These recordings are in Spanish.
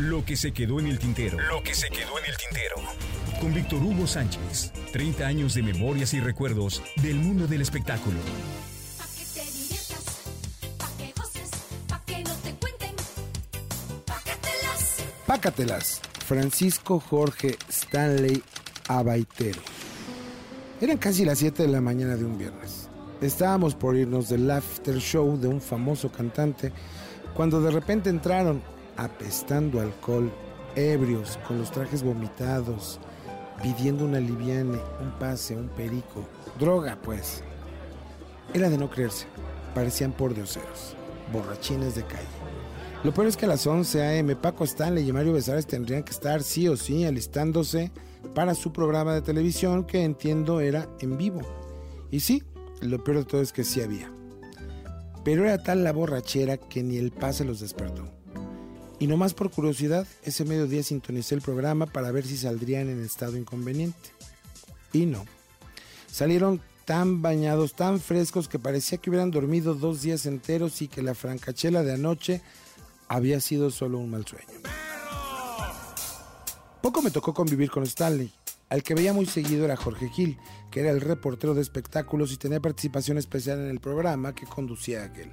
Lo que se quedó en el tintero. Lo que se quedó en el tintero. Con Víctor Hugo Sánchez. 30 años de memorias y recuerdos del mundo del espectáculo. Pa' que te diviertas, pa' que goces, pa' que no te cuenten, pácatelas. Pácatelas. Francisco Jorge Stanley Abaitero. Eran casi las 7 de la mañana de un viernes. Estábamos por irnos del after show de un famoso cantante cuando de repente entraron apestando alcohol, ebrios, con los trajes vomitados, pidiendo una liviane, un pase, un perico. Droga, pues. Era de no creerse. Parecían por dioseros, borrachines de calle. Lo peor es que a las 11 a.m. Paco Stanley y Mario Besares tendrían que estar sí o sí alistándose para su programa de televisión que entiendo era en vivo. Y sí, lo peor de todo es que sí había. Pero era tal la borrachera que ni el pase los despertó. Y nomás por curiosidad, ese mediodía sintonicé el programa para ver si saldrían en estado inconveniente. Y no. Salieron tan bañados, tan frescos que parecía que hubieran dormido dos días enteros y que la francachela de anoche había sido solo un mal sueño. Poco me tocó convivir con Stanley. Al que veía muy seguido era Jorge Gil, que era el reportero de espectáculos y tenía participación especial en el programa que conducía aquel.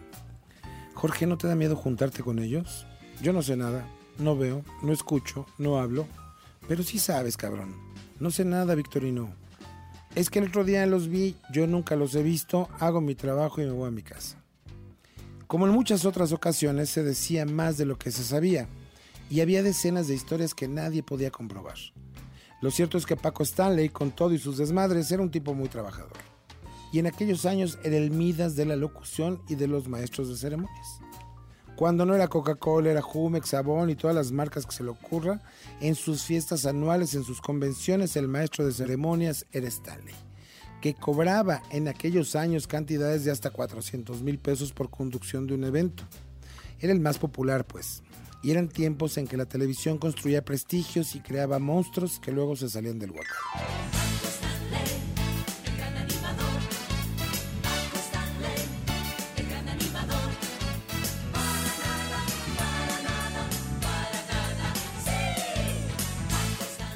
Jorge, ¿no te da miedo juntarte con ellos? Yo no sé nada, no veo, no escucho, no hablo. Pero sí sabes, cabrón. No sé nada, Victorino. Es que el otro día los vi, yo nunca los he visto, hago mi trabajo y me voy a mi casa. Como en muchas otras ocasiones se decía más de lo que se sabía, y había decenas de historias que nadie podía comprobar. Lo cierto es que Paco Stanley, con todo y sus desmadres, era un tipo muy trabajador. Y en aquellos años era el Midas de la locución y de los maestros de ceremonias. Cuando no era Coca-Cola, era Jumex, Sabón y todas las marcas que se le ocurra, en sus fiestas anuales, en sus convenciones, el maestro de ceremonias era Stanley, que cobraba en aquellos años cantidades de hasta 400 mil pesos por conducción de un evento. Era el más popular, pues, y eran tiempos en que la televisión construía prestigios y creaba monstruos que luego se salían del huacal.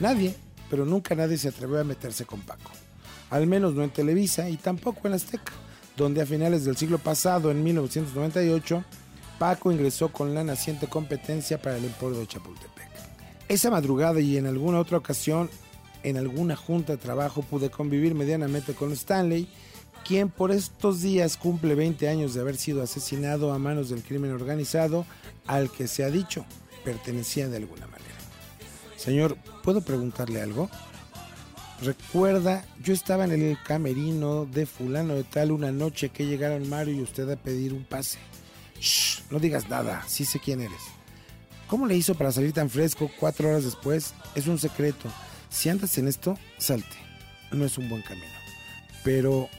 Nadie, pero nunca nadie se atrevió a meterse con Paco. Al menos no en Televisa y tampoco en Azteca, donde a finales del siglo pasado, en 1998, Paco ingresó con la naciente competencia para el Emporio de Chapultepec. Esa madrugada y en alguna otra ocasión, en alguna junta de trabajo, pude convivir medianamente con Stanley, quien por estos días cumple 20 años de haber sido asesinado a manos del crimen organizado, al que se ha dicho pertenecía de alguna manera. Señor, ¿puedo preguntarle algo? Recuerda, yo estaba en el camerino de fulano de tal una noche que llegaron Mario y usted a pedir un pase. Shh, no digas nada, sí sé quién eres. ¿Cómo le hizo para salir tan fresco cuatro horas después? Es un secreto. Si andas en esto, salte. No es un buen camino. Pero,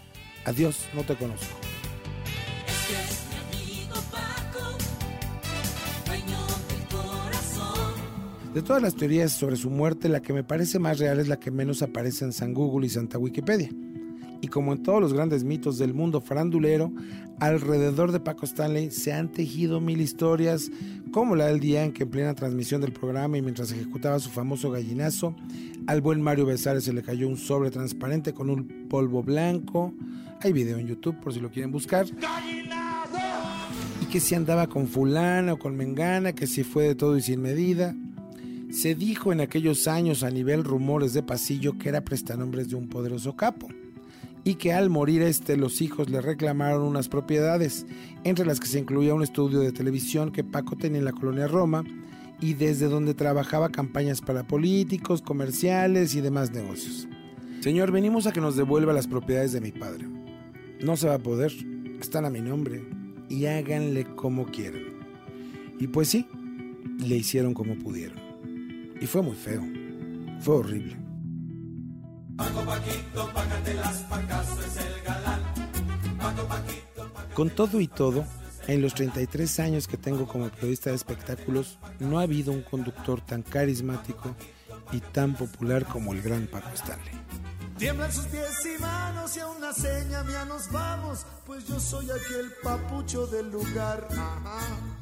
adiós, no te conozco. De todas las teorías sobre su muerte, la que me parece más real es la que menos aparece en San Google y Santa Wikipedia. Y como en todos los grandes mitos del mundo farandulero, alrededor de Paco Stanley se han tejido mil historias, como la del día en que en plena transmisión del programa y mientras ejecutaba su famoso gallinazo, al buen Mario Besares se le cayó un sobre transparente con un polvo blanco. Hay video en YouTube por si lo quieren buscar. Y que si andaba con fulana o con mengana, que si fue de todo y sin medida. Se dijo en aquellos años a nivel rumores de pasillo que era prestanombres de un poderoso capo y que al morir este los hijos le reclamaron unas propiedades, entre las que se incluía un estudio de televisión que Paco tenía en la colonia Roma y desde donde trabajaba campañas para políticos, comerciales y demás negocios. Señor, venimos a que nos devuelva las propiedades de mi padre. No se va a poder, están a mi nombre y háganle como quieran. Y pues sí, le hicieron como pudieron. Y fue muy feo, fue horrible. Con todo y todo, en los 33 años que tengo como periodista de espectáculos, no ha habido un conductor tan carismático y tan popular como el gran Paco Stanley. Tiemblan sus pies y manos y a una seña mía nos vamos, pues yo soy aquel papucho del lugar. Ajá.